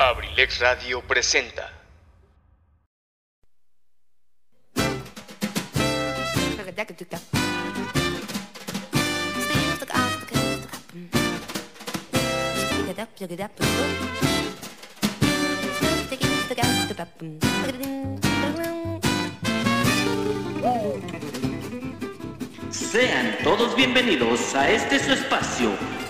Abrilex Radio presenta. Sean todos bienvenidos a este su espacio,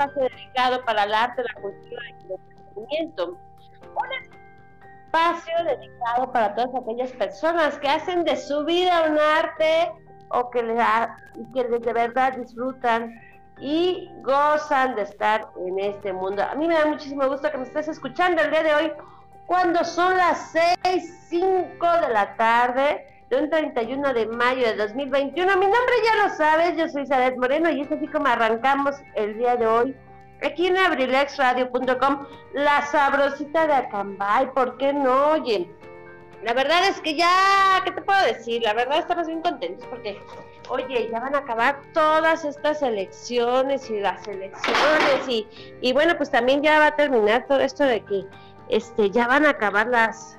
Espacio dedicado para el arte, la cultura y el entretenimiento. Un espacio dedicado para todas aquellas personas que hacen de su vida un arte o que, le da, que de verdad disfrutan y gozan de estar en este mundo. A mí me da muchísimo gusto que me estés escuchando el día de hoy cuando son las 6, 5 de la tarde de un 31 de mayo de 2021. Mi nombre ya lo sabes, yo soy Sadet Moreno y es así como arrancamos el día de hoy aquí en abrilexradio.com, la sabrosita de Acambay, ¿por qué no? Oye, la verdad es que ya, ¿qué te puedo decir? La verdad estamos bien contentos porque, oye, ya van a acabar todas estas elecciones y las elecciones y, y bueno, pues también ya va a terminar todo esto de que este, ya van a acabar las,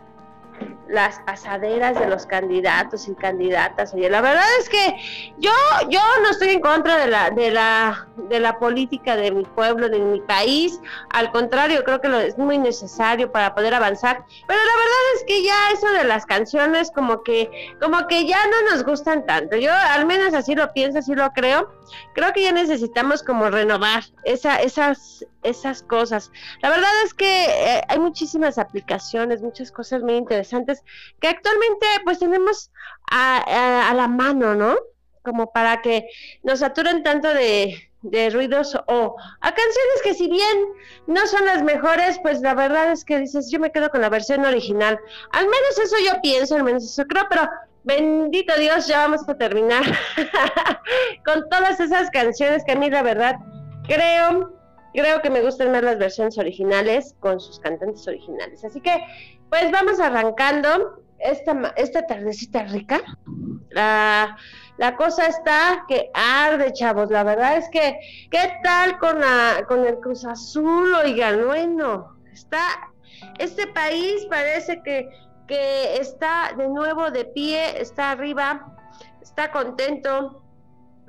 las pasaderas de los candidatos y candidatas. Oye, la verdad es que yo, yo no estoy en contra de la, de la, de la política de mi pueblo, de mi país. Al contrario, creo que lo es muy necesario para poder avanzar. Pero la verdad es que ya eso de las canciones como que, como que ya no nos gustan tanto. Yo al menos así lo pienso, así lo creo. Creo que ya necesitamos como renovar esa, esas, esas cosas. La verdad es que eh, hay muchísimas aplicaciones, muchas cosas muy interesantes que actualmente pues tenemos a, a, la mano, ¿no? Como para que nos saturen tanto de, de ruidos o a canciones que si bien no son las mejores, pues la verdad es que dices, yo me quedo con la versión original. Al menos eso yo pienso, al menos eso creo, pero bendito Dios, ya vamos a terminar con todas esas canciones que a mí la verdad creo creo que me gustan más las versiones originales con sus cantantes originales. Así que, pues vamos arrancando esta, esta tardecita rica. La, la cosa está que arde, chavos. La verdad es que, ¿qué tal con, la, con el Cruz Azul? Oigan, bueno, está, este país parece que, que está de nuevo de pie, está arriba, está contento,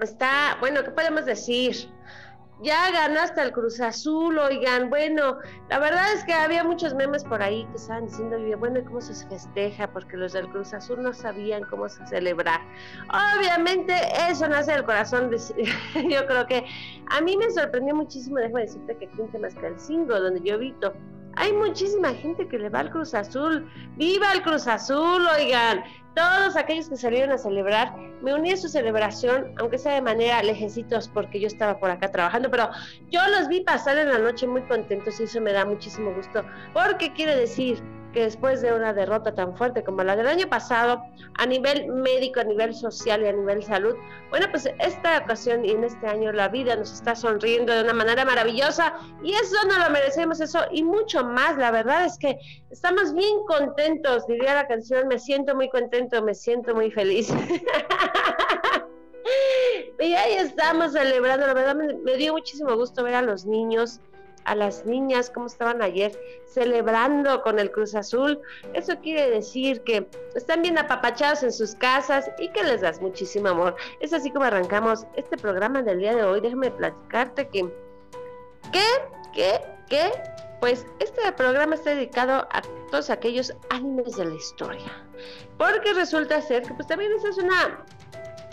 está, bueno, ¿qué podemos decir? Ya ganó hasta el Cruz Azul, oigan, bueno, la verdad es que había muchos memes por ahí que estaban diciendo, bueno, ¿y cómo se festeja? Porque los del Cruz Azul no sabían cómo se celebrar. Obviamente eso nace del corazón, de, yo creo que a mí me sorprendió muchísimo, déjame decirte que aquí el 5, donde yo vito, hay muchísima gente que le va al Cruz Azul. ¡Viva el Cruz Azul! Oigan, todos aquellos que salieron a celebrar, me uní a su celebración, aunque sea de manera lejecitos porque yo estaba por acá trabajando, pero yo los vi pasar en la noche muy contentos y eso me da muchísimo gusto, porque quiere decir que después de una derrota tan fuerte como la del año pasado, a nivel médico, a nivel social y a nivel salud, bueno, pues esta ocasión y en este año la vida nos está sonriendo de una manera maravillosa y eso no lo merecemos, eso y mucho más. La verdad es que estamos bien contentos, diría la canción, me siento muy contento, me siento muy feliz. y ahí estamos celebrando, la verdad me, me dio muchísimo gusto ver a los niños a las niñas como estaban ayer celebrando con el Cruz Azul. Eso quiere decir que están bien apapachados en sus casas y que les das muchísimo amor. Es así como arrancamos este programa del día de hoy. Déjame platicarte que, ¿qué? ¿Qué? ¿Qué? Pues este programa está dedicado a todos aquellos animes de la historia. Porque resulta ser que pues también esa es una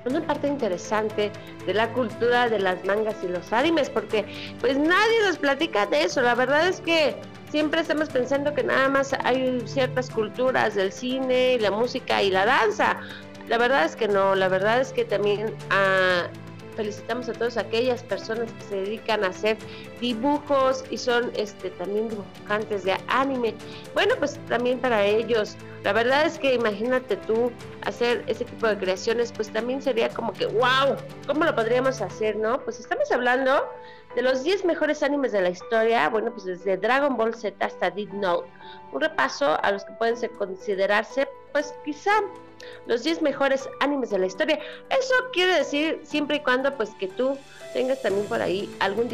una parte interesante de la cultura de las mangas y los animes, porque pues nadie nos platica de eso. La verdad es que siempre estamos pensando que nada más hay ciertas culturas del cine, la música y la danza. La verdad es que no, la verdad es que también ah, felicitamos a todas aquellas personas que se dedican a hacer dibujos y son este también dibujantes de anime. Bueno, pues también para ellos, la verdad es que imagínate tú hacer ese tipo de creaciones, pues también sería como que, wow, ¿cómo lo podríamos hacer, no? Pues estamos hablando de los 10 mejores animes de la historia, bueno, pues desde Dragon Ball Z hasta Deep Note. Un repaso a los que pueden considerarse, pues quizá los 10 mejores animes de la historia. Eso quiere decir siempre y cuando pues que tú tengas también por ahí algún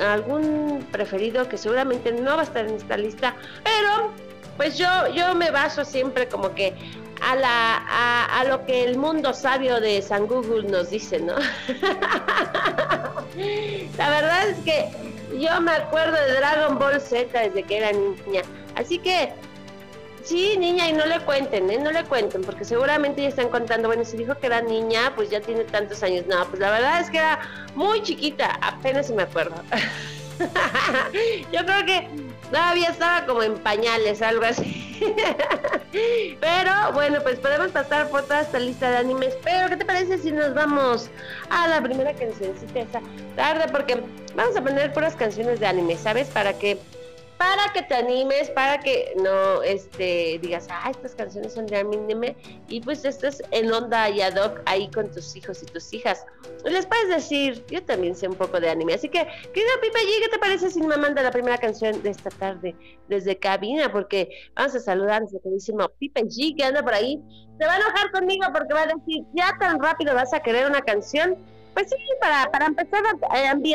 algún preferido que seguramente no va a estar en esta lista, pero pues yo yo me baso siempre como que a la a, lo que el mundo sabio de San Google nos dice, ¿no? la verdad es que yo me acuerdo de Dragon Ball Z desde que era niña. Así que Sí, niña, y no le cuenten, ¿eh? No le cuenten, porque seguramente ya están contando, bueno, si dijo que era niña, pues ya tiene tantos años. No, pues la verdad es que era muy chiquita, apenas se me acuerdo. Yo creo que todavía estaba como en pañales, algo así. pero bueno, pues podemos pasar por toda esta lista de animes. Pero, ¿qué te parece si nos vamos a la primera cancioncita esa tarde? Porque vamos a poner puras canciones de anime, ¿sabes? Para que para que te animes, para que no este, digas, ah, estas canciones son de anime, y pues estás en onda y ad hoc ahí con tus hijos y tus hijas. Les puedes decir, yo también sé un poco de anime, así que, querido Pipe ¿qué te parece si me manda la primera canción de esta tarde desde cabina? Porque vamos a saludar a nuestro queridísimo Pipe G, que anda por ahí. Se va a enojar conmigo porque va a decir, ya tan rápido vas a querer una canción. Pues sí, para, para empezar a ti.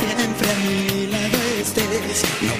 No sé qué me lo impidió,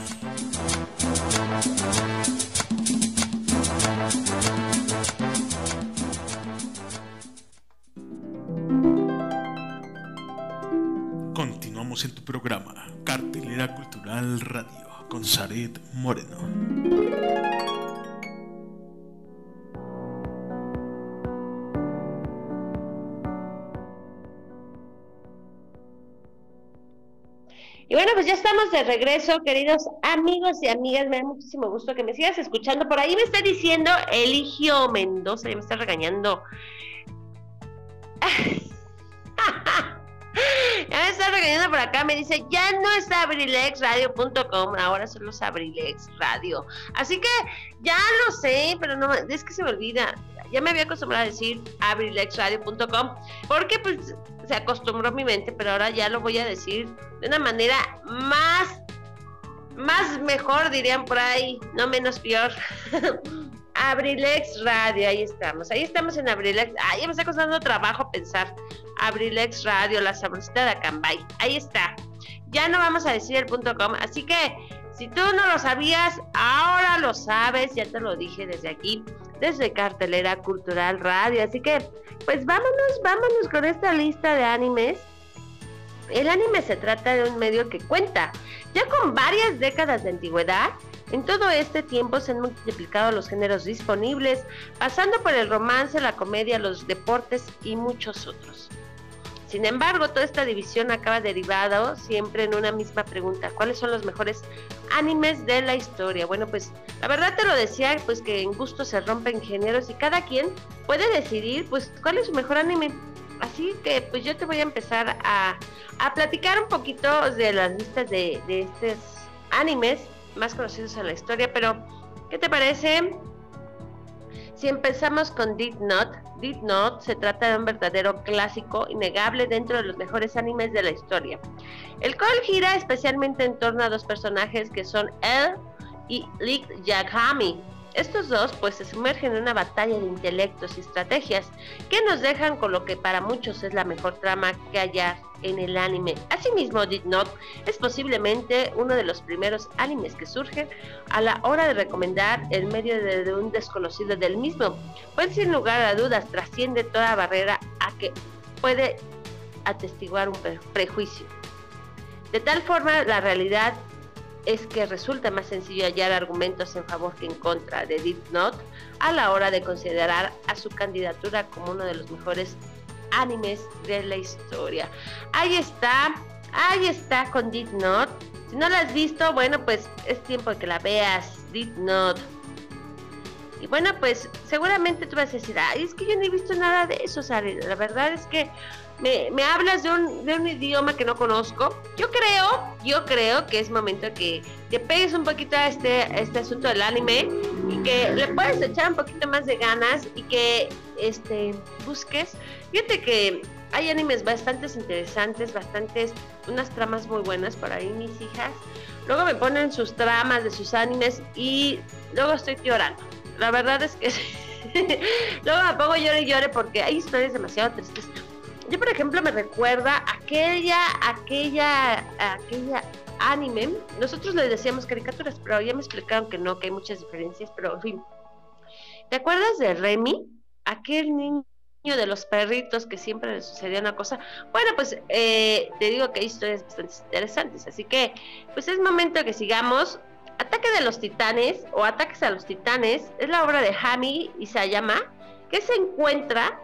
En tu programa, Cartelera Cultural Radio, con Saret Moreno. Y bueno, pues ya estamos de regreso, queridos amigos y amigas. Me da muchísimo gusto que me sigas escuchando. Por ahí me está diciendo Eligio Mendoza, y me está regañando. ya me está regañando por acá, me dice, ya no es abrilexradio.com, ahora solo es Abrilex Radio. Así que ya lo sé, pero no, es que se me olvida. Ya me había acostumbrado a decir abrilexradio.com, porque pues se acostumbró mi mente, pero ahora ya lo voy a decir de una manera más, más mejor, dirían por ahí, no menos peor. Abrilex Radio, ahí estamos, ahí estamos en Abrilex. Ya me está costando trabajo pensar. Abrilex Radio, la sabrosita de Acambay, ahí está. Ya no vamos a decir el punto com, así que si tú no lo sabías, ahora lo sabes, ya te lo dije desde aquí, desde Cartelera Cultural Radio. Así que, pues vámonos, vámonos con esta lista de animes. El anime se trata de un medio que cuenta ya con varias décadas de antigüedad. En todo este tiempo se han multiplicado los géneros disponibles, pasando por el romance, la comedia, los deportes y muchos otros. Sin embargo, toda esta división acaba derivado siempre en una misma pregunta. ¿Cuáles son los mejores animes de la historia? Bueno, pues la verdad te lo decía, pues que en gusto se rompen géneros y cada quien puede decidir pues cuál es su mejor anime. Así que pues yo te voy a empezar a, a platicar un poquito de las listas de, de estos animes más conocidos en la historia, pero ¿qué te parece? Si empezamos con Deep Note, Deep Note se trata de un verdadero clásico innegable dentro de los mejores animes de la historia. El cual gira especialmente en torno a dos personajes que son El y Lick Yagami. Estos dos pues se sumergen en una batalla de intelectos y estrategias que nos dejan con lo que para muchos es la mejor trama que haya en el anime. Asimismo, Deep Note es posiblemente uno de los primeros animes que surge a la hora de recomendar el medio de, un desconocido del mismo, pues sin lugar a dudas trasciende toda barrera a que puede atestiguar un pre- prejuicio. De tal forma, la realidad es que resulta más sencillo hallar argumentos en favor que en contra de Note a la hora de considerar a su candidatura como uno de los mejores animes de la historia. Ahí está, ahí está con Deep Note. Si no la has visto, bueno, pues es tiempo de que la veas, Deep Note. Y bueno, pues seguramente tú vas a decir, ay, es que yo no he visto nada de eso, Sari. La verdad es que me, me hablas de un, de un idioma que no conozco. Yo creo, yo creo que es momento que te pegues un poquito a este, a este asunto del anime y que le puedes echar un poquito más de ganas y que este busques. Fíjate que hay animes bastante interesantes, bastantes, unas tramas muy buenas por ahí, mis hijas. Luego me ponen sus tramas de sus animes y luego estoy llorando. La verdad es que luego me pongo llore y llore porque hay historias demasiado tristes. Yo, por ejemplo, me recuerda aquella, aquella, aquella anime. Nosotros le decíamos caricaturas, pero ya me explicaron que no, que hay muchas diferencias, pero en fin. ¿Te acuerdas de Remy? Aquel niño de los perritos que siempre le sucedía una cosa. Bueno, pues eh, te digo que hay historias bastante interesantes, así que pues es momento que sigamos. Ataque de los Titanes o Ataques a los Titanes es la obra de Hami Isayama que se encuentra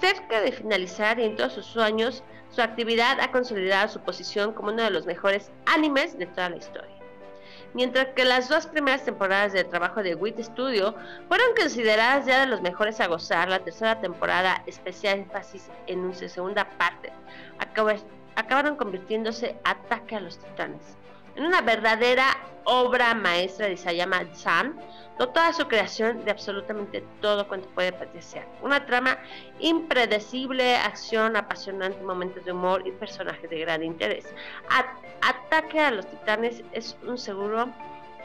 cerca de finalizar y en todos sus años su actividad ha consolidado su posición como uno de los mejores animes de toda la historia. Mientras que las dos primeras temporadas del trabajo de WIT Studio fueron consideradas ya de los mejores a gozar, la tercera temporada, especial énfasis en su segunda parte, acaba- acabaron convirtiéndose Ataque a los Titanes. En una verdadera obra maestra de Isayama San, toda su creación de absolutamente todo cuanto puede padecer. Una trama impredecible, acción apasionante, momentos de humor y personajes de gran interés. Ataque a los Titanes es un seguro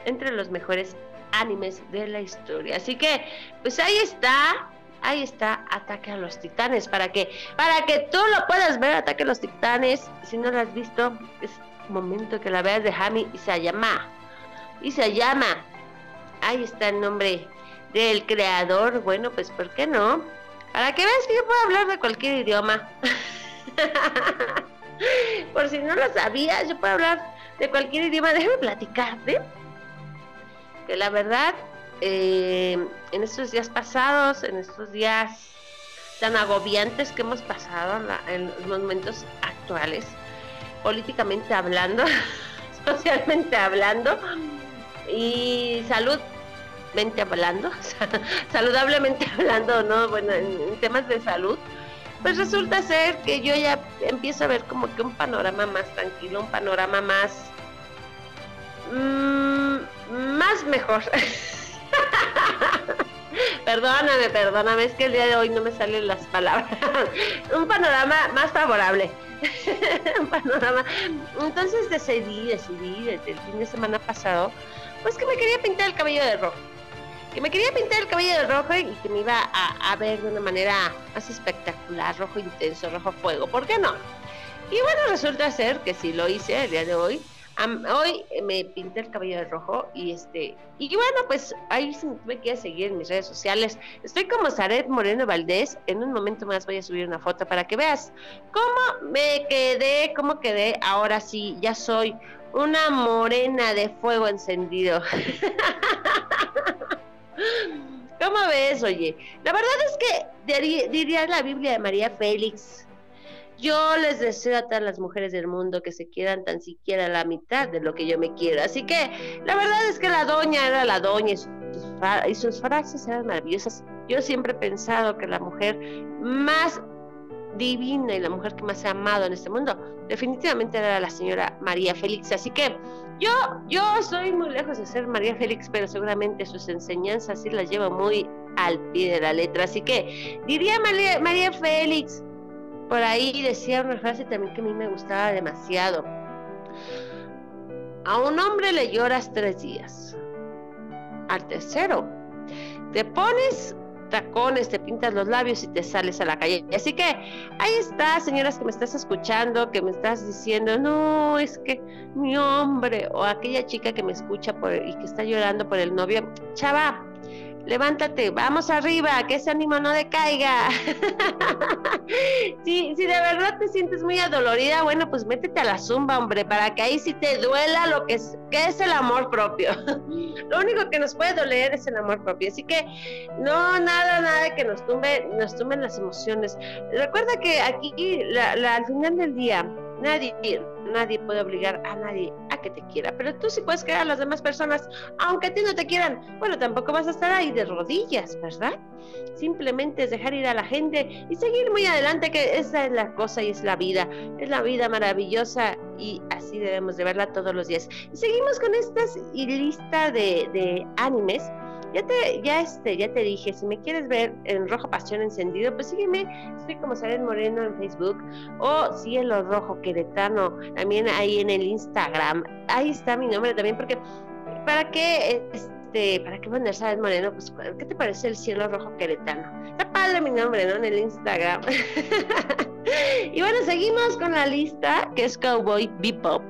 entre los mejores animes de la historia. Así que, pues ahí está, ahí está Ataque a los Titanes para que para que tú lo puedas ver Ataque a los Titanes. Si no lo has visto, es momento que la veas de Hami y se llama y se llama ahí está el nombre del creador. Bueno, pues ¿por qué no? Para que veas que yo puedo hablar de cualquier idioma. Por si no lo sabías, yo puedo hablar de cualquier idioma. Déjame platicarte que la verdad, eh, en estos días pasados, en estos días tan agobiantes que hemos pasado en los momentos actuales, políticamente hablando, socialmente hablando, y salud hablando, saludablemente hablando, ¿no? Bueno, en, temas de salud, pues resulta ser que yo ya empiezo a ver como que un panorama más tranquilo, un panorama más... Mmm, más mejor. perdóname, perdóname, es que el día de hoy no me salen las palabras. un panorama más favorable. un panorama. Entonces decidí, decidí desde el fin de semana pasado pues que me quería pintar el cabello de rojo. Que me quería pintar el cabello de rojo y que me iba a, ver de una manera más espectacular, rojo intenso, rojo fuego. ¿Por qué no? Y bueno, resulta ser que sí lo hice el día de hoy. Hoy me pinté el cabello de rojo y este y bueno pues ahí me quieres seguir en mis redes sociales estoy como Zaret Moreno Valdés en un momento más voy a subir una foto para que veas cómo me quedé cómo quedé ahora sí ya soy una morena de fuego encendido. ¿Cómo ves, oye? La verdad es que diría la Biblia de María Félix. Yo les deseo a todas las mujeres del mundo que se quieran tan siquiera la mitad de lo que yo me quiero. Así que la verdad es que la doña era la doña y sus, frases eran maravillosas. Yo siempre he pensado que la mujer más divina y la mujer que más he amado en este mundo, definitivamente era la señora María Félix. Así que yo, yo soy muy lejos de ser María Félix, pero seguramente sus enseñanzas sí las llevo muy al pie de la letra. Así que diría María, María Félix, por ahí decía una frase también que a mí me gustaba demasiado. A un hombre le lloras tres días. Al tercero, te pones tacones, te pintas los labios y te sales a la calle. Así que ahí está, señoras que me estás escuchando, que me estás diciendo, no, es que mi hombre, o aquella chica que me escucha por, y que está llorando por el novio, chava, levántate, vamos arriba, que ese ánimo no decaiga. si, si de verdad te sientes muy adolorida, bueno, pues métete a la zumba, hombre, para que ahí sí te duela lo que es, que es el amor propio. lo único que nos puede doler es el amor propio. Así que no, nada, nada que nos tumbe, nos tumben las emociones. Recuerda que aquí, al final del día, nadie nadie puede obligar a nadie a que te quiera, pero tú sí puedes querer a las demás personas, aunque a ti no te quieran. Bueno, tampoco vas a estar ahí de rodillas, ¿verdad? Simplemente es dejar ir a la gente y seguir muy adelante, que esa es la cosa y es la vida. Es la vida maravillosa y así debemos de verla todos los días. Seguimos con estas y lista de, de animes ya te, ya este, ya te dije, si me quieres ver en Rojo Pasión Encendido, pues sígueme, estoy como Saren Moreno en Facebook, o Cielo Rojo Queretano, también ahí en el Instagram, ahí está mi nombre también, porque para qué este, para qué poner Saren Moreno, pues ¿qué te parece el Cielo Rojo Queretano? Está padre mi nombre, ¿no? En el Instagram. y bueno, seguimos con la lista que es Cowboy Bebop.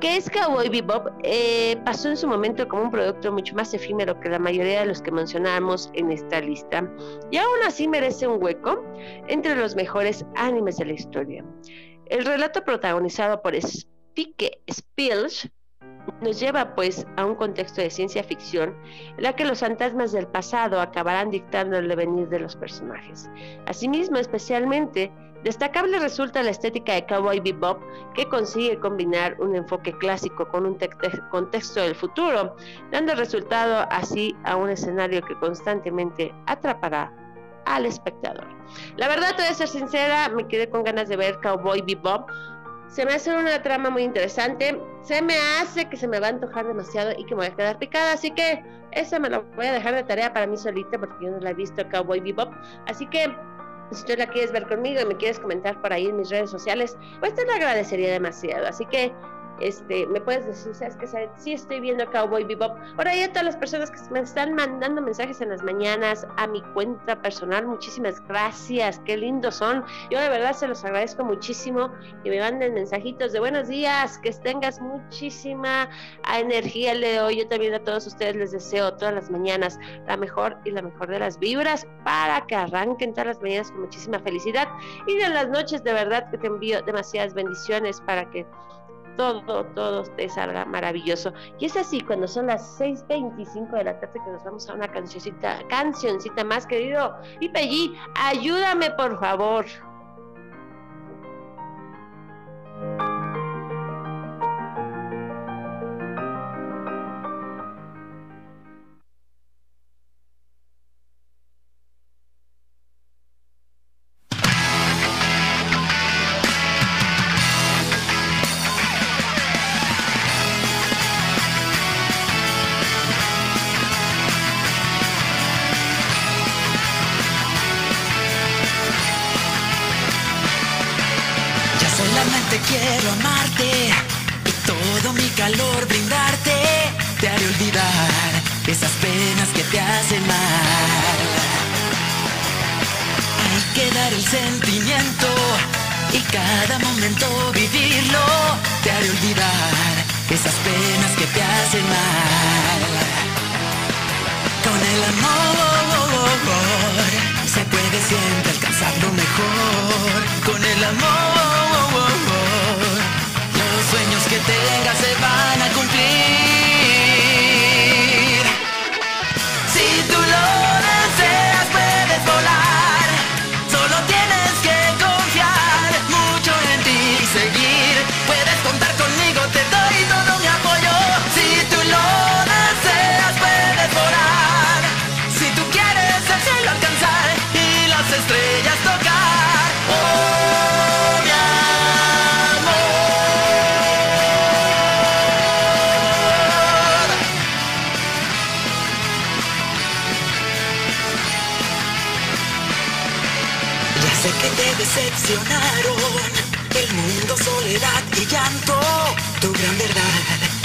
Que es Cowboy Bebop eh, pasó en su momento como un producto mucho más efímero que la mayoría de los que mencionamos en esta lista. Y aún así merece un hueco entre los mejores animes de la historia. El relato protagonizado por Spike Spills nos lleva pues a un contexto de ciencia ficción en la que los fantasmas del pasado acabarán dictando el devenir de los personajes. Asimismo, especialmente Destacable resulta la estética de Cowboy Bebop, que consigue combinar un enfoque clásico con un contexto del futuro, dando resultado así a un escenario que constantemente atrapará al espectador. La verdad, te voy a ser sincera, me quedé con ganas de ver Cowboy Bebop Se me hace una trama muy interesante. Se me hace que se me va a antojar demasiado y que me voy a quedar picada. Así que esa me la voy a dejar de tarea para mí solita porque yo no la he visto Cowboy Bebop. Así que si tú la quieres ver conmigo y me quieres comentar por ahí en mis redes sociales, pues te lo agradecería demasiado. Así que este, me puedes decir, ¿sabes qué? Sí estoy viendo Cowboy Bebop. Por ahí a todas las personas que me están mandando mensajes en las mañanas a mi cuenta personal, muchísimas gracias, qué lindos son. Yo de verdad se los agradezco muchísimo que me manden mensajitos de buenos días, que tengas muchísima energía el de. Yo también a todos ustedes les deseo todas las mañanas la mejor y la mejor de las vibras para que arranquen todas las mañanas con muchísima felicidad y en las noches de verdad que te envío demasiadas bendiciones para que todo, todo te salga maravilloso. Y es así cuando son las 6.25 de la tarde que nos vamos a una cancioncita, cancioncita más, querido Pipe G, ayúdame por favor.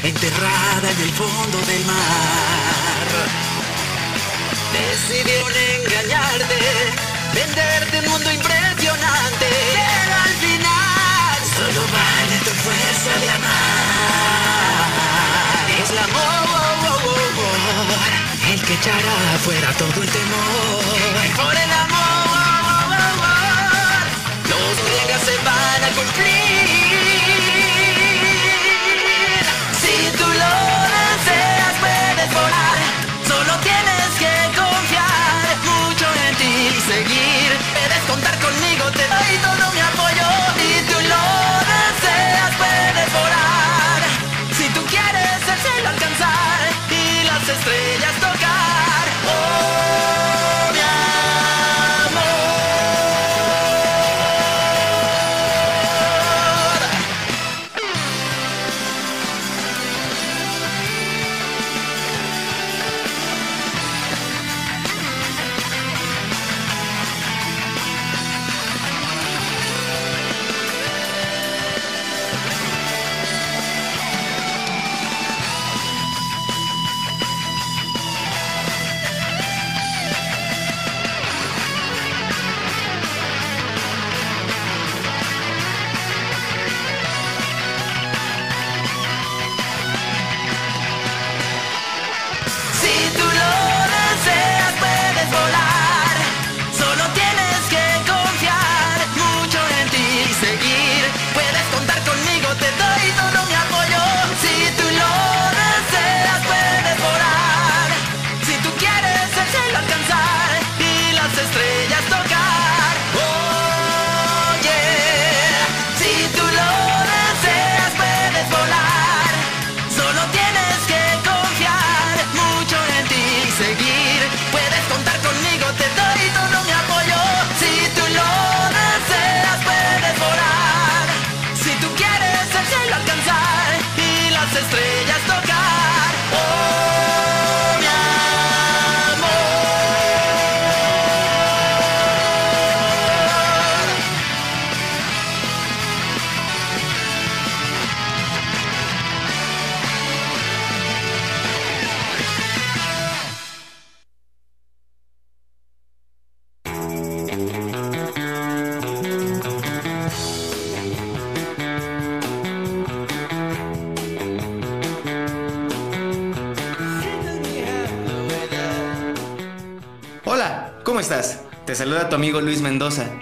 enterrada en el fondo del mar. Decidieron engañarte, venderte un mundo impresionante, pero al final solo vale tu fuerza de amar. Es el amor el que echará fuera todo el temor. Por el amor, los reglas se van a cumplir. Estrellas tocar. Oh, mi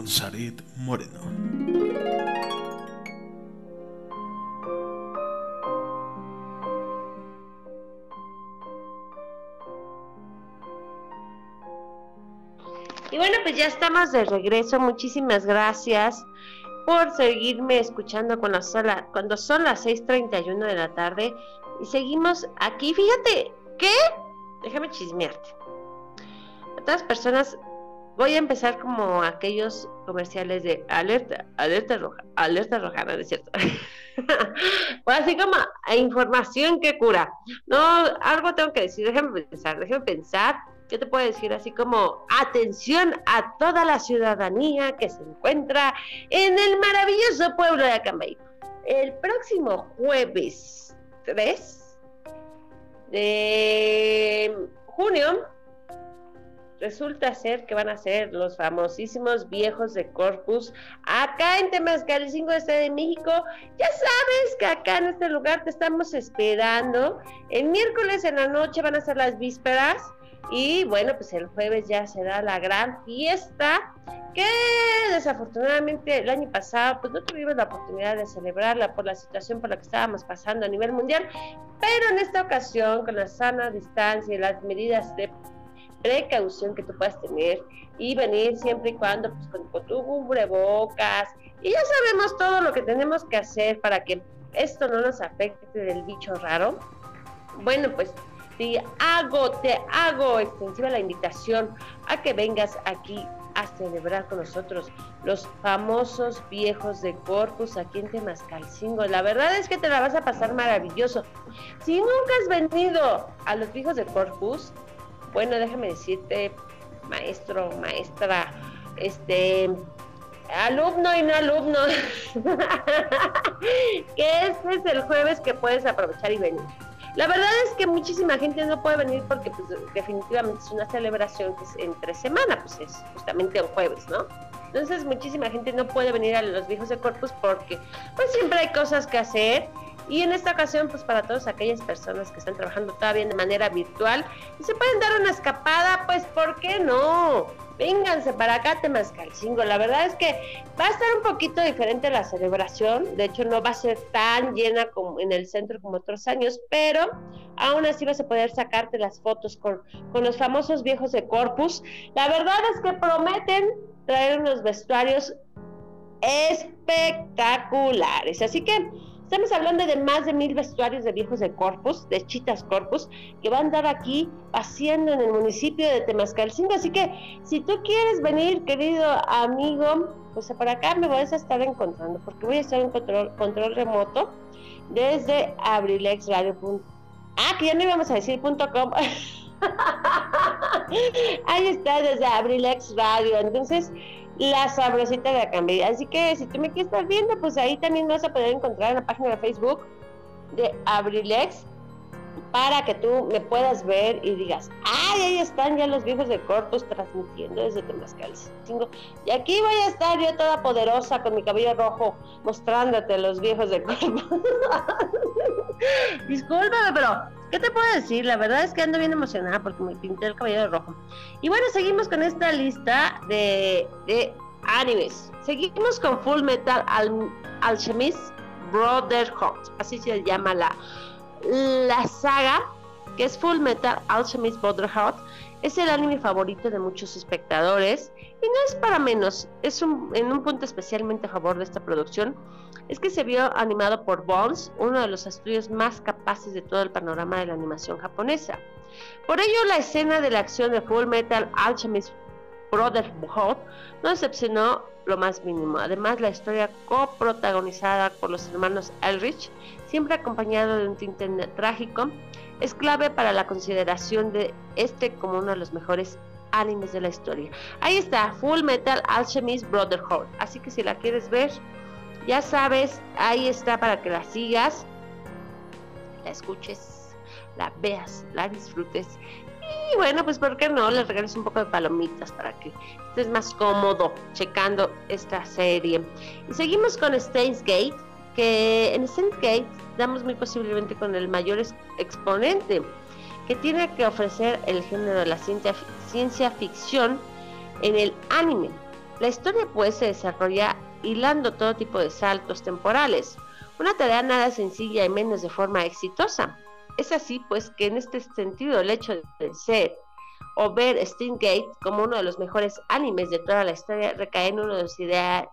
Con Zaret Moreno. Y bueno, pues ya estamos de regreso. Muchísimas gracias por seguirme escuchando cuando son, cuando son las 6.31 de la tarde. Y seguimos aquí. Fíjate, ¿qué? Déjame chismearte. A todas personas, voy a empezar como aquellos comerciales de alerta, alerta roja, alerta roja, no es cierto. o así como información que cura. No, algo tengo que decir, déjame pensar, déjame pensar. ¿Qué te puedo decir? Así como atención a toda la ciudadanía que se encuentra en el maravilloso pueblo de Acambay. El próximo jueves 3 de junio resulta ser que van a ser los famosísimos viejos de Corpus acá en Temascalcingo, Estado de México. Ya sabes que acá en este lugar te estamos esperando. El miércoles en la noche van a ser las vísperas y bueno, pues el jueves ya será la gran fiesta que desafortunadamente el año pasado pues no tuvimos la oportunidad de celebrarla por la situación por la que estábamos pasando a nivel mundial, pero en esta ocasión con la sana distancia y las medidas de precaución que tú puedas tener y venir siempre y cuando pues con, con tu cubrebocas y ya sabemos todo lo que tenemos que hacer para que esto no nos afecte del bicho raro. Bueno, pues te hago, te hago extensiva la invitación a que vengas aquí a celebrar con nosotros los famosos viejos de Corpus aquí en Temascalcingo. La verdad es que te la vas a pasar maravilloso. Si nunca has venido a los viejos de Corpus, bueno, déjame decirte, maestro, maestra, este, alumno y no alumno, que este es el jueves que puedes aprovechar y venir. La verdad es que muchísima gente no puede venir porque pues, definitivamente es una celebración que es entre semana, pues es justamente un jueves, ¿no? Entonces muchísima gente no puede venir a los viejos de Corpus porque pues siempre hay cosas que hacer y en esta ocasión pues para todas aquellas personas que están trabajando todavía de manera virtual y se pueden dar una escapada, pues ¿por qué no? Vénganse para acá, Temascalcingo. La verdad es que va a estar un poquito diferente la celebración. De hecho, no va a ser tan llena como en el centro como otros años, pero aún así vas a poder sacarte las fotos con, con los famosos viejos de Corpus. La verdad es que prometen traer unos vestuarios espectaculares. Así que Estamos hablando de más de mil vestuarios de viejos de Corpus, de Chitas Corpus, que van a andar aquí paseando en el municipio de Temascalcingo. Así que si tú quieres venir, querido amigo, pues para acá me vas a estar encontrando, porque voy a estar en control, control remoto desde abrilexradio.com. Ah, que ya no íbamos a decir punto .com. Ahí está, desde Abrilex Radio. Entonces, la sabrosita de Acambay. Así que si tú me quieres estar viendo, pues ahí también vas a poder encontrar en la página de Facebook de Abrilex para que tú me puedas ver y digas, ay, ahí están ya los viejos de Corpus transmitiendo desde Temascalcingo. Y aquí voy a estar yo toda poderosa con mi cabello rojo mostrándote los viejos de Corpus. Discúlpame, pero ¿qué te puedo decir? La verdad es que ando bien emocionada porque me pinté el cabello rojo. Y bueno, seguimos con esta lista de, de animes. Seguimos con Full Metal Al Alchemist Brotherhood. Así se llama la, la saga, que es Full Metal Alchemist Brotherhood. Es el anime favorito de muchos espectadores y no es para menos, es un, en un punto especialmente a favor de esta producción, es que se vio animado por Bones, uno de los estudios más capaces de todo el panorama de la animación japonesa. Por ello, la escena de la acción de Full Metal Alchemist Brotherhood no decepcionó lo más mínimo. Además, la historia coprotagonizada por los hermanos Elrich, siempre acompañado de un tinte trágico, es clave para la consideración de este como uno de los mejores animes de la historia. Ahí está, Full Metal Alchemist Brotherhood. Así que si la quieres ver, ya sabes, ahí está para que la sigas, la escuches, la veas, la disfrutes. Y bueno, pues ¿por qué no? Le regales un poco de palomitas para que estés más cómodo checando esta serie. Y seguimos con Steins Gate, que en Steins Gate damos muy posiblemente con el mayor exponente que tiene que ofrecer el género de la ciencia, ciencia ficción en el anime. La historia pues se desarrolla hilando todo tipo de saltos temporales, una tarea nada sencilla y menos de forma exitosa. Es así pues que en este sentido el hecho de ser o ver Gate como uno de los mejores animes de toda la historia recae en uno de los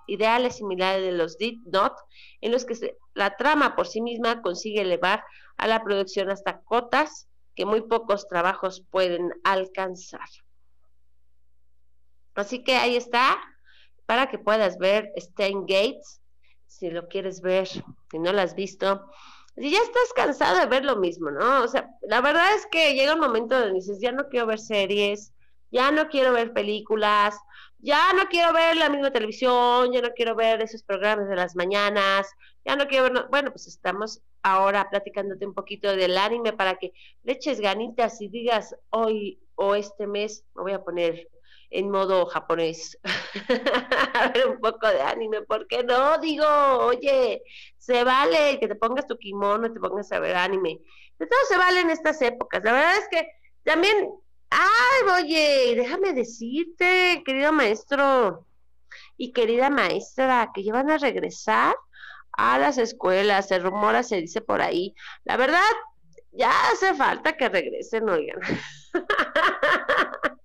ideales similares de los Dead Note, en los que la trama por sí misma consigue elevar a la producción hasta cotas que muy pocos trabajos pueden alcanzar. Así que ahí está, para que puedas ver Stein Gates, si lo quieres ver, si no lo has visto. Si ya estás cansado de ver lo mismo, ¿no? O sea, la verdad es que llega un momento donde dices, ya no quiero ver series, ya no quiero ver películas, ya no quiero ver la misma televisión, ya no quiero ver esos programas de las mañanas, ya no quiero ver, bueno, pues estamos ahora platicándote un poquito del anime para que le eches ganitas y digas hoy o este mes me voy a poner en modo japonés a ver un poco de anime, ¿por qué no? Digo, oye, se vale que te pongas tu kimono te pongas a ver anime. De todo se vale en estas épocas. La verdad es que también, ay, oye, déjame decirte, querido maestro y querida maestra, que ya van a regresar a las escuelas, se rumora, se dice por ahí. La verdad, ya hace falta que regresen, oigan.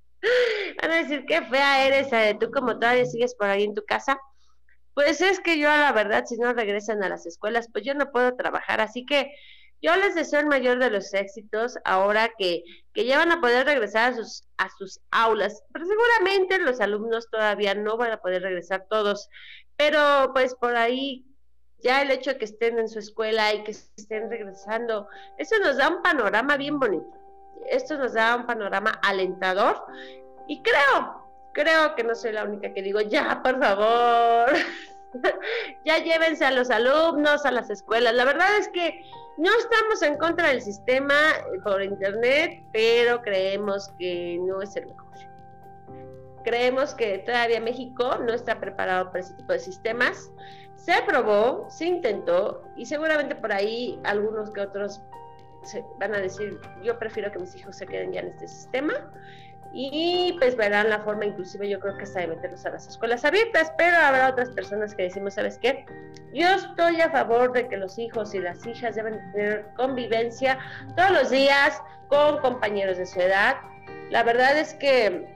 Van a decir, qué fea eres, eh, tú como todavía sigues por ahí en tu casa. Pues es que yo, la verdad, si no regresan a las escuelas, pues yo no puedo trabajar. Así que yo les deseo el mayor de los éxitos ahora que, que ya van a poder regresar a sus, a sus aulas. Pero seguramente los alumnos todavía no van a poder regresar todos. Pero pues por ahí ya el hecho de que estén en su escuela y que estén regresando, eso nos da un panorama bien bonito. Esto nos da un panorama alentador y creo, creo que no soy la única que digo, ya, por favor, ya llévense a los alumnos, a las escuelas. La verdad es que no estamos en contra del sistema por internet, pero creemos que no es el mejor. Creemos que todavía México no está preparado para ese tipo de sistemas se probó, se intentó y seguramente por ahí algunos que otros van a decir, yo prefiero que mis hijos se queden ya en este sistema y pues verán la forma inclusive yo creo que está de meterlos a las escuelas abiertas, pero habrá otras personas que decimos, ¿sabes qué? Yo estoy a favor de que los hijos y las hijas deben tener convivencia todos los días con compañeros de su edad. La verdad es que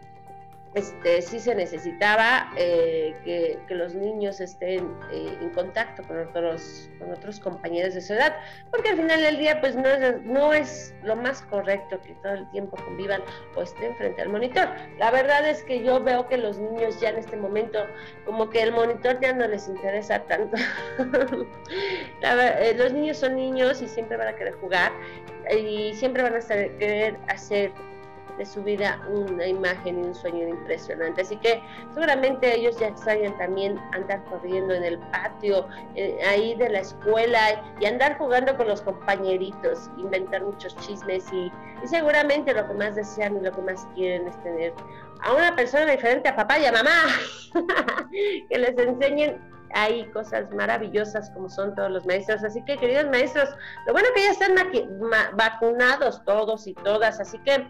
este, sí se necesitaba eh, que, los niños estén eh, en contacto con otros, con otros compañeros de su edad, porque al final del día pues no es, no es lo más correcto que todo el tiempo convivan o estén frente al monitor. La verdad es que yo veo que los niños ya en este momento como que el monitor ya no les interesa tanto. Eh, los niños son niños y siempre van a querer jugar y siempre van a querer hacer de su vida una imagen y un sueño impresionante. Así que seguramente ellos ya extrañan también andar corriendo en el patio, eh, ahí de la escuela y andar jugando con los compañeritos, inventar muchos chismes y, y seguramente lo que más desean y lo que más quieren es tener a una persona diferente a papá y a mamá, que les enseñen hay cosas maravillosas como son todos los maestros. Así que, queridos maestros, lo bueno que ya están vacunados todos y todas, así que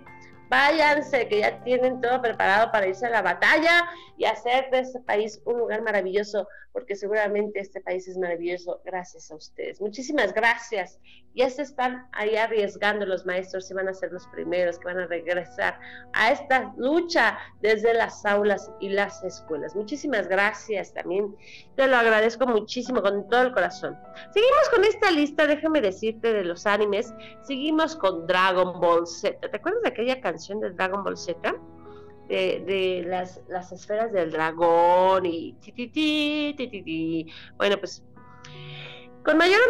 váyanse, que ya tienen todo preparado para irse a la batalla y hacer de este país un lugar maravilloso, porque seguramente este país es maravilloso gracias a ustedes. Muchísimas gracias. Ya se están ahí arriesgando los maestros y van a ser los primeros que van a regresar a esta lucha desde las aulas y las escuelas. Muchísimas gracias también. Te lo agradezco muchísimo con todo el corazón. Seguimos con esta lista, déjame decirte, de los animes. Seguimos con Dragon Ball Z. ¿Te acuerdas de aquella canción de Dragon Ball Z? de, las, las, esferas del dragón y ti, ti, ti, bueno, pues con mayor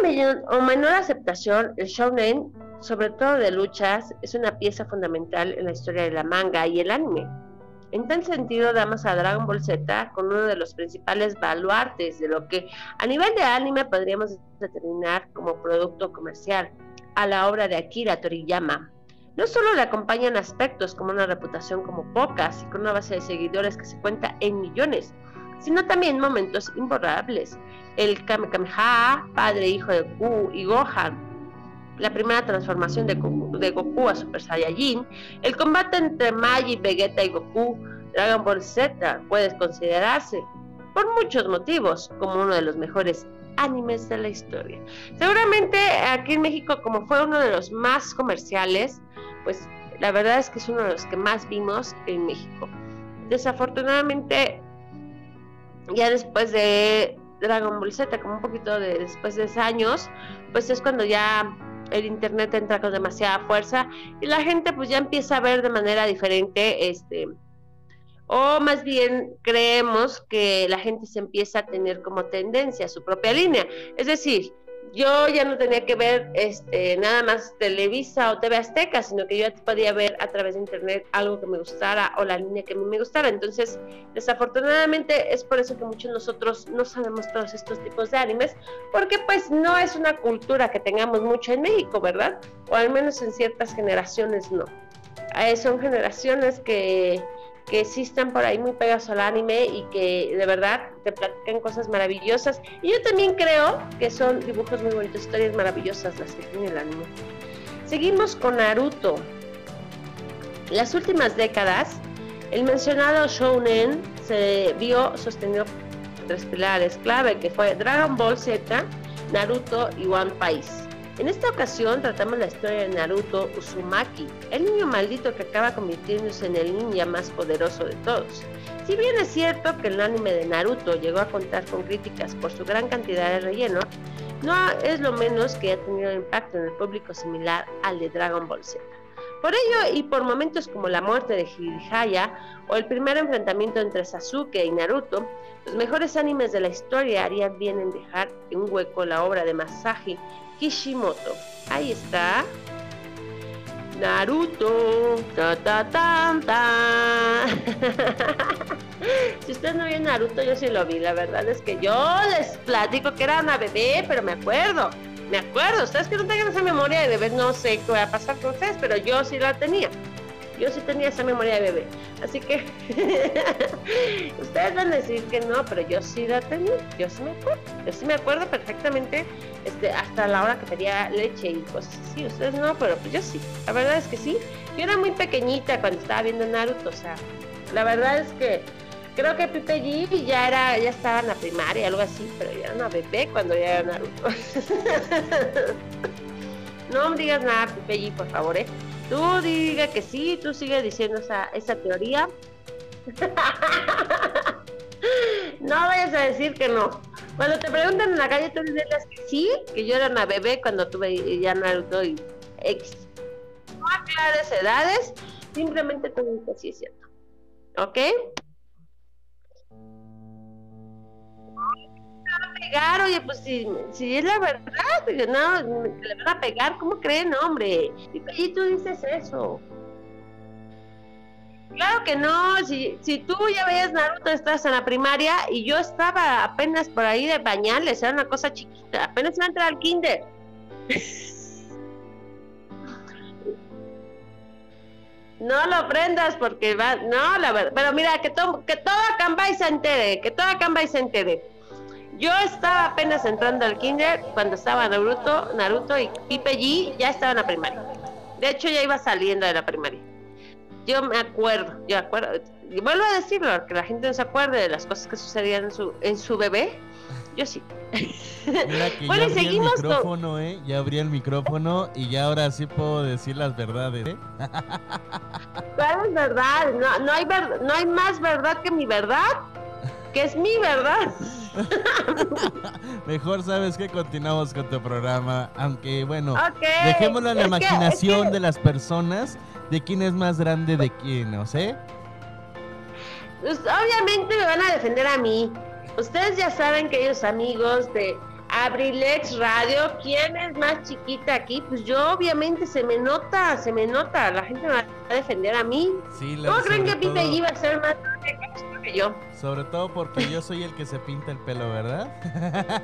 o menor aceptación, el shounen, sobre todo de luchas, es una pieza fundamental en la historia de la manga y el anime. En tal sentido, damos a Dragon Ball Z con uno de los principales baluartes de lo que a nivel de anime podríamos determinar como producto comercial, a la obra de Akira Toriyama. No solo le acompañan aspectos como una reputación como pocas y con una base de seguidores que se cuenta en millones, sino también momentos imborrables. El Kamehameha, padre hijo de Goku y Gohan, la primera transformación de Goku, a Super Saiyajin, el combate entre Magi, Vegeta y Goku, Dragon Ball Z puede considerarse, por muchos motivos, como uno de los mejores animes de la historia. Seguramente aquí en México, como fue uno de los más comerciales, pues la verdad es que es uno de los que más vimos en México. Desafortunadamente, ya después de Dragon Ball Z, como un poquito de, después de años, pues es cuando ya el internet entra con demasiada fuerza y la gente pues ya empieza a ver de manera diferente este o más bien creemos que la gente se empieza a tener como tendencia su propia línea, es decir, yo ya no tenía que ver este, nada más Televisa o TV Azteca, sino que yo podía ver a través de internet algo que me gustara o la línea que me gustara. Entonces, desafortunadamente es por eso que muchos de nosotros no sabemos todos estos tipos de animes, porque pues no es una cultura que tengamos mucho en México, ¿verdad? O al menos en ciertas generaciones no. Eh, son generaciones que que están por ahí muy pegados al anime y que de verdad te platican cosas maravillosas. Y yo también creo que son dibujos muy bonitos, historias maravillosas las que tiene el anime. Seguimos con Naruto. las últimas décadas, el mencionado shounen se vio sostenido por tres pilares clave, que fue Dragon Ball Z, Naruto y One Piece. En esta ocasión tratamos la historia de Naruto Uzumaki, el niño maldito que acaba convirtiéndose en el ninja más poderoso de todos. Si bien es cierto que el anime de Naruto llegó a contar con críticas por su gran cantidad de relleno, no es lo menos que ha tenido impacto en el público similar al de Dragon Ball Z. Por ello, y por momentos como la muerte de Jiraiya o el primer enfrentamiento entre Sasuke y Naruto, los mejores animes de la historia harían bien en dejar un hueco la obra de Masaji Kishimoto. Ahí está. Naruto. Ta, ta, ta, ta. si ustedes no vieron Naruto, yo sí lo vi. La verdad es que yo les platico que era una bebé, pero me acuerdo. Me acuerdo. Ustedes que no tengan esa memoria de bebé, no sé qué va a pasar con ustedes, pero yo sí la tenía. Yo sí tenía esa memoria de bebé. Así que ustedes van a decir que no, pero yo sí la tenía. Yo sí me acuerdo. Yo sí me acuerdo perfectamente este, hasta la hora que pedía leche y cosas así. Ustedes no, pero pues yo sí. La verdad es que sí. Yo era muy pequeñita cuando estaba viendo Naruto. O sea, la verdad es que creo que Pipe G ya era, ya estaba en la primaria, algo así, pero ya era una bebé cuando ya era Naruto. no me digas nada, Pipe G, por favor, ¿eh? Tú diga que sí, tú sigue diciendo esa, teoría. no vayas a decir que no. Cuando te preguntan en la calle, tú dices que sí, que yo era una bebé cuando tuve ya Naruto y X. No aclares edades, simplemente tú dices que sí es cierto. ¿Ok? Pegar, oye, pues si, si es la verdad, no, le van a pegar, ¿cómo creen, hombre? Y, tú dices eso. Claro que no, si, si tú ya ves Naruto, estás en la primaria y yo estaba apenas por ahí de pañales, era una cosa chiquita, apenas iba a entrar al kinder. No lo prendas porque va, no, la verdad, pero mira, que, todo que toda Cambay se entere, que toda Cambay se entere. Yo estaba apenas entrando al kinder cuando estaba Naruto, Naruto y Pipe G ya estaba en la primaria. De hecho, ya iba saliendo de la primaria. Yo me acuerdo, yo acuerdo, y vuelvo a decirlo, que la gente no se acuerde de las cosas que sucedían en su, en su bebé. Yo sí. Mira que bueno, ya abrí el micrófono, ¿eh? Ya abrí el micrófono y ya ahora sí puedo decir las verdades, ¿eh? ¿Cuál es verdad? No, no, hay ver, no hay más verdad que mi verdad, que es mi verdad. Mejor sabes que continuamos con tu programa, aunque bueno, dejémoslo en la imaginación de las personas de quién es más grande de quién, ¿no sé? Pues obviamente me van a defender a mí. Ustedes ya saben que ellos amigos de Abrilex Radio, ¿quién es más chiquita aquí? Pues yo obviamente se me nota, se me nota, la gente me va a defender a mí. ¿Cómo creen que Pipe iba a ser más que yo? Sobre todo porque yo soy el que se pinta el pelo, ¿verdad?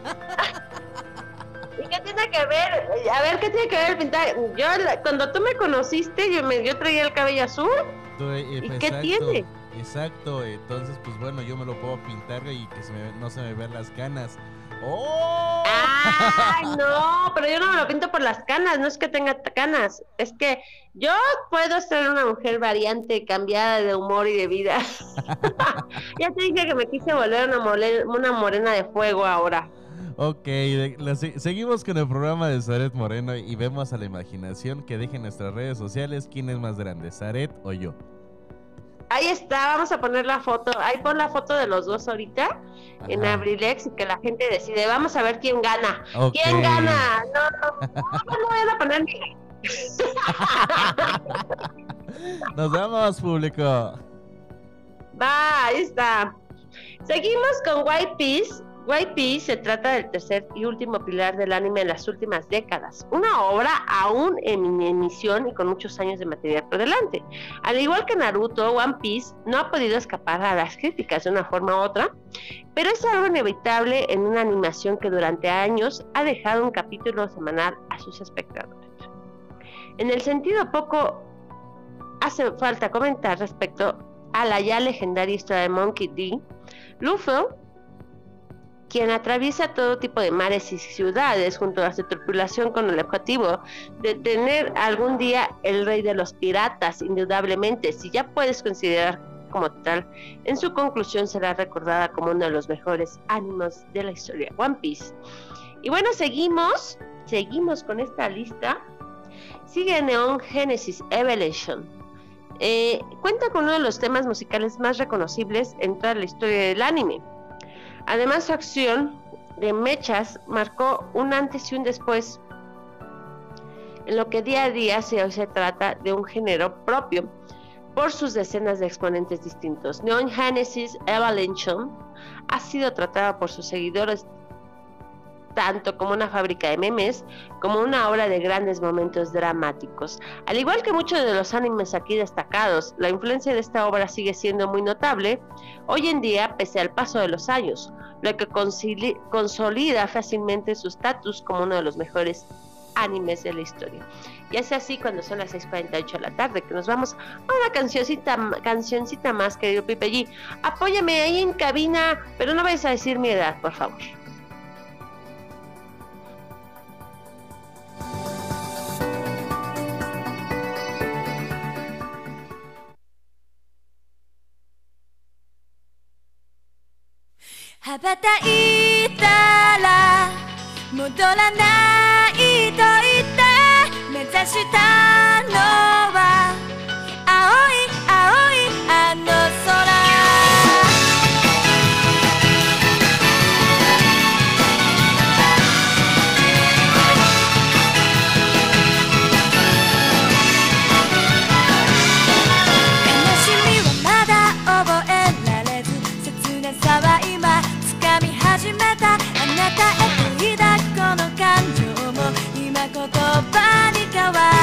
¿Y qué tiene que ver? A ver, ¿qué tiene que ver pintar? Yo, cuando tú me conociste, yo, me, yo traía el cabello azul. Eh, ¿Y qué tiene? Exacto, entonces pues bueno, yo me lo puedo pintar y que no se me vean las canas. ¡Oh! ¡Ay, no! Pero yo no me lo pinto por las canas, no es que tenga canas, es que yo puedo ser una mujer variante, cambiada de humor y de vida. ya te dije que me quise volver una, una morena de fuego ahora. Ok, seguimos con el programa de Zaret Moreno y vemos a la imaginación que deje en nuestras redes sociales quién es más grande, Zaret o yo. Ahí está, vamos a poner la foto. Ahí pon la foto de los dos ahorita en Abrilex y que la gente decide. Vamos a ver quién gana. ¿Quién gana? No, no, no, no voy a poner ni. Nos vemos, público. Va, ahí está. Seguimos con White Peace Pea se trata del tercer y último pilar del anime en las últimas décadas, una obra aún en emisión y con muchos años de material por delante. Al igual que Naruto, One Piece no ha podido escapar a las críticas de una forma u otra, pero es algo inevitable en una animación que durante años ha dejado un capítulo semanal a sus espectadores. En el sentido poco hace falta comentar respecto a la ya legendaria historia de Monkey D. Luffy quien atraviesa todo tipo de mares y ciudades junto a su tripulación con el objetivo de tener algún día el rey de los piratas, indudablemente, si ya puedes considerar como tal, en su conclusión será recordada como uno de los mejores ánimos de la historia One Piece. Y bueno, seguimos, seguimos con esta lista. Sigue Neon Genesis Evolution. Eh, cuenta con uno de los temas musicales más reconocibles en toda la historia del anime Además, su acción de mechas marcó un antes y un después en lo que día a día se, se trata de un género propio por sus decenas de exponentes distintos. Neon Genesis Evolution ha sido tratada por sus seguidores tanto como una fábrica de memes, como una obra de grandes momentos dramáticos. Al igual que muchos de los animes aquí destacados, la influencia de esta obra sigue siendo muy notable hoy en día pese al paso de los años, lo que consolida fácilmente su estatus como uno de los mejores animes de la historia. Y es así cuando son las 6.48 de la tarde que nos vamos a una cancioncita, cancioncita más, querido Pipe G. Apóyame ahí en cabina, pero no vayas a decir mi edad, por favor. 羽ばたいたら戻らないと言って目指したのはたい抱この感情も今言葉に変わる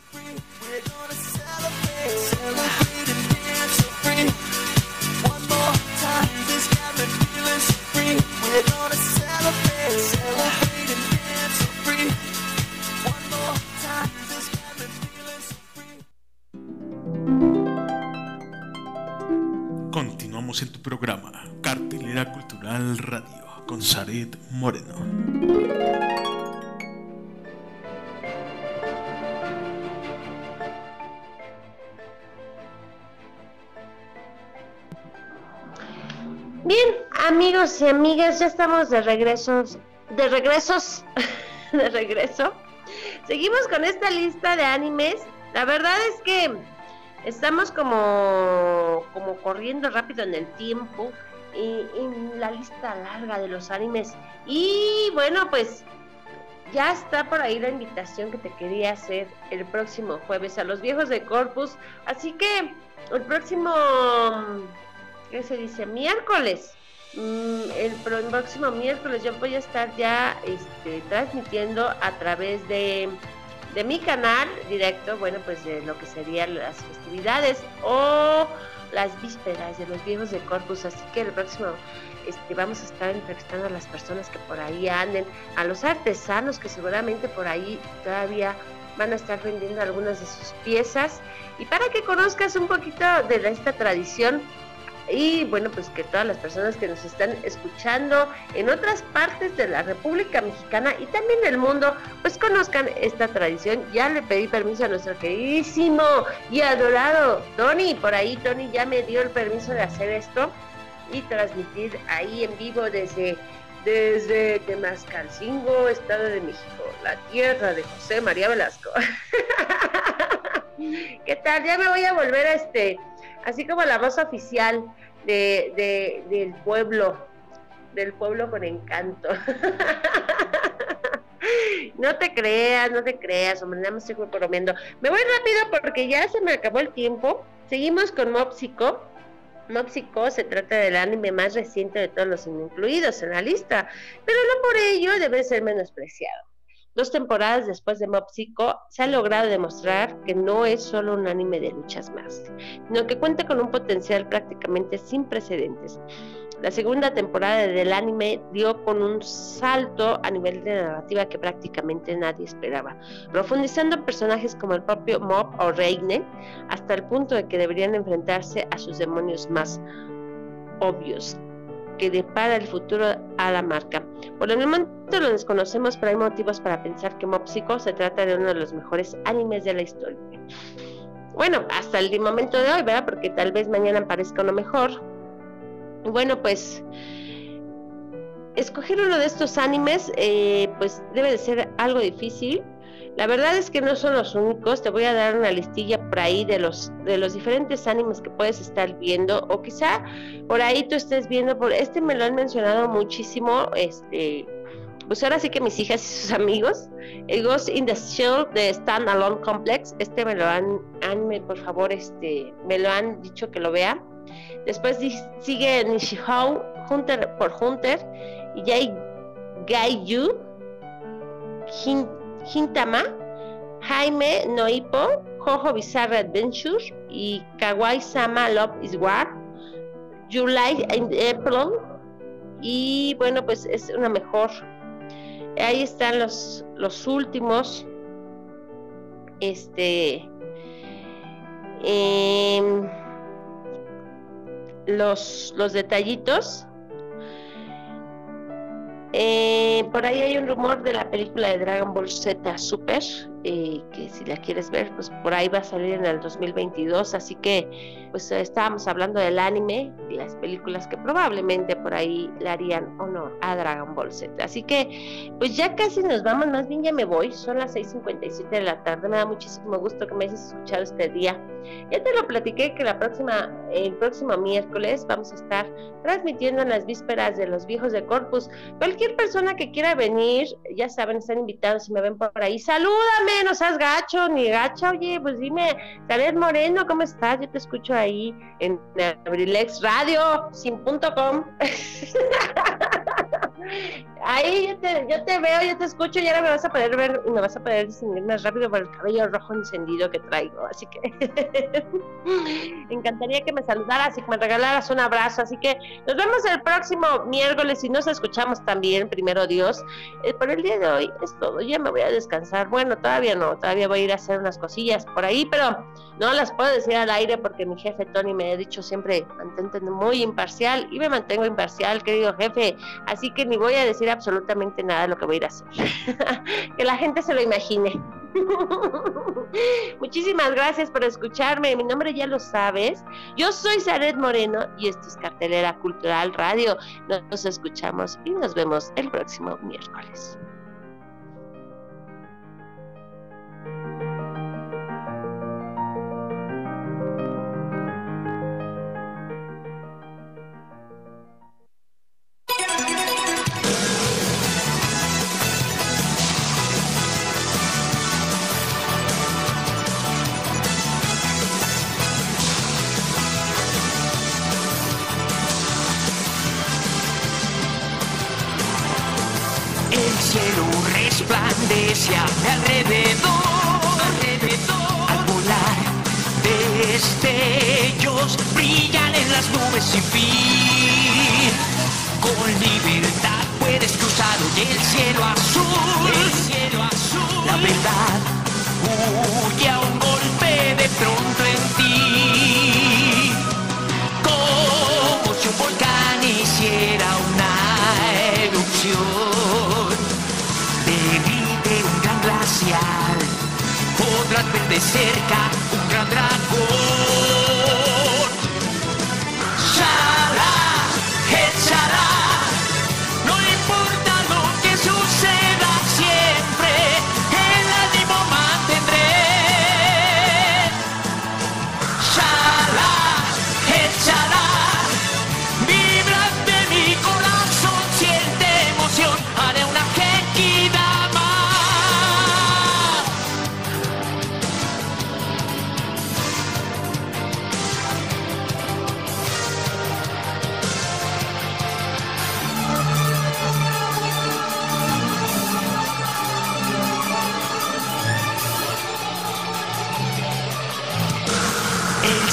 Radio, con Zaret Moreno. Bien, amigos y amigas, ya estamos de regresos, de regresos, de regreso. Seguimos con esta lista de animes. La verdad es que estamos como, como corriendo rápido en el tiempo y la lista larga de los animes. Y bueno, pues ya está por ahí la invitación que te quería hacer el próximo jueves a los viejos de Corpus. Así que el próximo ¿qué se dice? Miércoles. Mm, el próximo miércoles yo voy a estar ya este, transmitiendo a través de, de mi canal directo, bueno, pues de lo que serían las festividades o las vísperas de los viejos de Corpus. Así que el próximo este, vamos a estar entrevistando a las personas que por ahí anden, a los artesanos que seguramente por ahí todavía van a estar vendiendo algunas de sus piezas y para que conozcas un poquito de esta tradición y bueno, pues que todas las personas que nos están escuchando en otras partes de la República Mexicana y también del mundo, pues conozcan esta tradición. Ya le pedí permiso a nuestro queridísimo y adorado Tony, por ahí Tony ya me dio el permiso de hacer esto y transmitir ahí en vivo desde desde Temascalcingo, Estado de México, la tierra de José María Velasco. ¿Qué tal? Ya me voy a volver a este, así como la voz oficial de, de- del pueblo, del pueblo con encanto. No te creas, no te creas, hombre, nada más estoy bromeando. Me voy rápido porque ya se me acabó el tiempo. Seguimos con. Mob Psycho se trata del anime más reciente de todos los incluidos en la lista, pero no por ello debe ser menospreciado. Dos temporadas después de Mob Psycho se ha logrado demostrar que no es solo un anime de luchas más, sino que cuenta con un potencial prácticamente sin precedentes. La segunda temporada del anime dio con un salto a nivel de narrativa que prácticamente nadie esperaba, profundizando en personajes como el propio Mob o Reine, hasta el punto de que deberían enfrentarse a sus demonios más obvios que depara el futuro a la marca. Por el momento lo desconocemos, pero hay motivos para pensar que Mob se trata de uno de los mejores animes de la historia. Bueno, hasta el momento de hoy, ¿verdad? Porque tal vez mañana aparezca uno mejor. Bueno, pues escoger uno de estos animes, eh, pues debe de ser algo difícil. La verdad es que no son los únicos. Te voy a dar una listilla por ahí de los de los diferentes animes que puedes estar viendo o quizá por ahí tú estés viendo por este me lo han mencionado muchísimo, este pues ahora sí que mis hijas y sus amigos, el Ghost in the Shell de Stand Alone Complex, este me lo han, han me- por favor, este me lo han dicho que lo vea. Después sigue Nishihou Hunter por Hunter y ya hay Gaiyu Hin- Hintama, Jaime Noipo, Jojo Bizarre Adventure y Kawaii Sama Love is War, July and April y bueno pues es una mejor. Ahí están los, los últimos. Este em, los, los detallitos. Eh, por ahí hay un rumor de la película de Dragon Ball Z Super eh, que si la quieres ver, pues por ahí va a salir en el 2022, así que pues estábamos hablando del anime y las películas que probablemente por ahí le harían honor a Dragon Ball Z. Así que pues ya casi nos vamos, más bien ya me voy, son las 6.57 de la tarde, me da muchísimo gusto que me hayas escuchado este día. Ya te lo platiqué que la próxima, el próximo miércoles vamos a estar transmitiendo en las vísperas de los viejos de Corpus. Cualquier persona que quiera venir, ya saben, están invitados si me ven por ahí, salúdame, no seas gacho ni gacha, oye, pues dime, Jared Moreno, ¿cómo estás? Yo te escucho ahí en Abrilex Radio, sin punto com. Ahí yo te, yo te veo, yo te escucho y ahora me vas a poder ver me vas a poder distinguir más rápido por el cabello rojo encendido que traigo. Así que encantaría que me saludaras y que me regalaras un abrazo. Así que nos vemos el próximo miércoles y nos escuchamos también, primero Dios. Eh, por el día de hoy es todo. Ya me voy a descansar. Bueno, todavía no, todavía voy a ir a hacer unas cosillas por ahí, pero no las puedo decir al aire porque mi jefe Tony me ha dicho siempre mantente muy imparcial y me mantengo imparcial, querido jefe. Así que ni voy a decir absolutamente nada de lo que voy a ir a hacer. que la gente se lo imagine. Muchísimas gracias por escucharme. Mi nombre ya lo sabes. Yo soy Zaret Moreno y esto es Cartelera Cultural Radio. Nos escuchamos y nos vemos el próximo miércoles.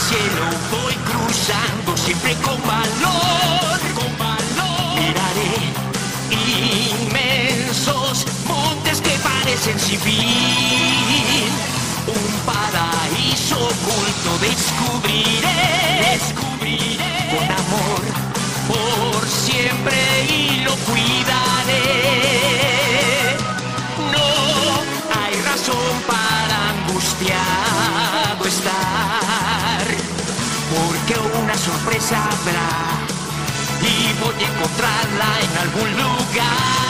Cielo voy cruzando siempre con valor, con. Miraré inmensos montes que parecen sin fin. Un paraíso oculto descubriré, descubriré con amor por siempre y voy a encontrarla en algún lugar.